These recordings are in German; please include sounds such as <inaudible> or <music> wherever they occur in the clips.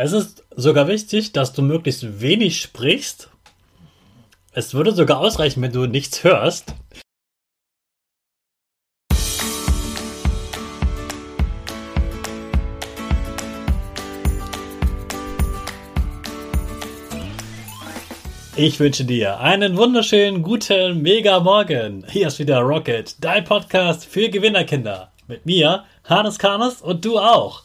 Es ist sogar wichtig, dass du möglichst wenig sprichst. Es würde sogar ausreichen, wenn du nichts hörst. Ich wünsche dir einen wunderschönen guten Mega Morgen. Hier ist wieder Rocket, dein Podcast für Gewinnerkinder. Mit mir, Hannes Karnes und du auch.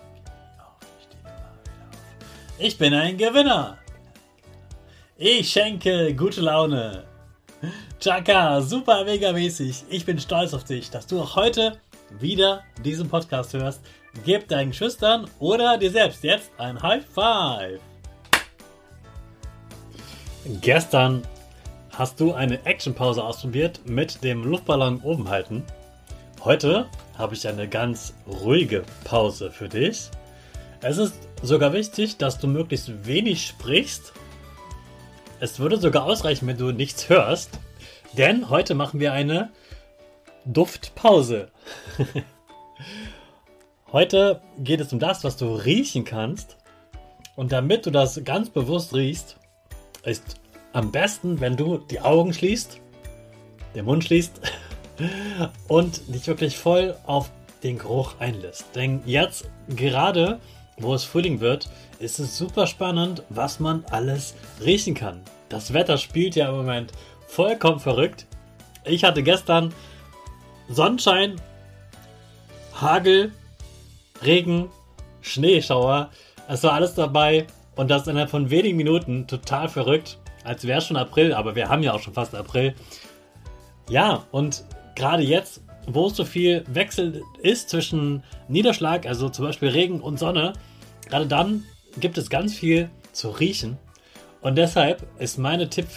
Ich bin ein Gewinner. Ich schenke gute Laune. Chaka, super mega mäßig. Ich bin stolz auf dich, dass du auch heute wieder diesen Podcast hörst. Gib deinen Schüchtern oder dir selbst jetzt ein High Five. Gestern hast du eine Actionpause ausprobiert mit dem Luftballon oben halten. Heute habe ich eine ganz ruhige Pause für dich. Es ist sogar wichtig, dass du möglichst wenig sprichst. Es würde sogar ausreichen, wenn du nichts hörst. Denn heute machen wir eine Duftpause. <laughs> heute geht es um das, was du riechen kannst. Und damit du das ganz bewusst riechst, ist am besten, wenn du die Augen schließt, den Mund schließt <laughs> und dich wirklich voll auf den Geruch einlässt. Denn jetzt, gerade wo es Frühling wird, ist es super spannend, was man alles riechen kann. Das Wetter spielt ja im Moment vollkommen verrückt. Ich hatte gestern Sonnenschein, Hagel, Regen, Schneeschauer. Es war alles dabei und das innerhalb von wenigen Minuten total verrückt. Als wäre schon April, aber wir haben ja auch schon fast April. Ja, und gerade jetzt, wo es so viel Wechsel ist zwischen Niederschlag, also zum Beispiel Regen und Sonne, gerade dann gibt es ganz viel zu riechen. Und deshalb ist meine Tipp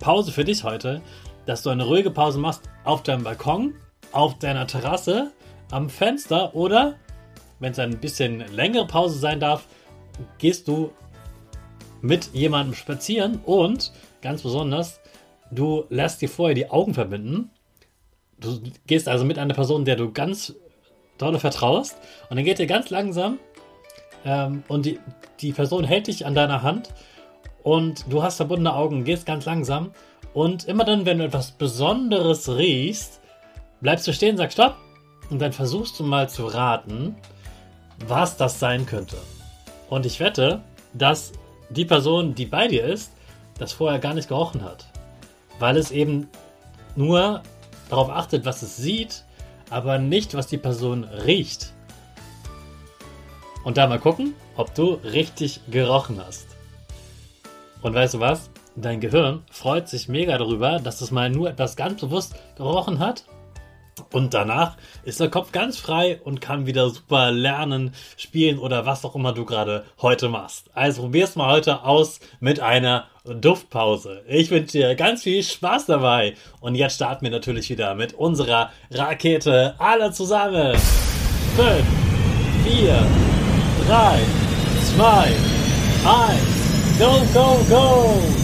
Pause für dich heute, dass du eine ruhige Pause machst auf deinem Balkon, auf deiner Terrasse, am Fenster oder, wenn es ein bisschen längere Pause sein darf, gehst du mit jemandem spazieren und ganz besonders, du lässt dir vorher die Augen verbinden. Du gehst also mit einer Person, der du ganz dolle vertraust und dann geht ihr ganz langsam ähm, und die, die Person hält dich an deiner Hand und du hast verbundene Augen, gehst ganz langsam und immer dann, wenn du etwas Besonderes riechst, bleibst du stehen, sagst Stopp und dann versuchst du mal zu raten, was das sein könnte. Und ich wette, dass die Person, die bei dir ist, das vorher gar nicht gerochen hat. Weil es eben nur darauf achtet, was es sieht, aber nicht, was die Person riecht. Und da mal gucken, ob du richtig gerochen hast. Und weißt du was? dein Gehirn freut sich mega darüber, dass es mal nur etwas ganz bewusst gerochen hat. Und danach ist der Kopf ganz frei und kann wieder super lernen, spielen oder was auch immer du gerade heute machst. Also probier's mal heute aus mit einer Duftpause. Ich wünsche dir ganz viel Spaß dabei. Und jetzt starten wir natürlich wieder mit unserer Rakete. Alle zusammen. 5, 4, drei, zwei, eins, go, go, go!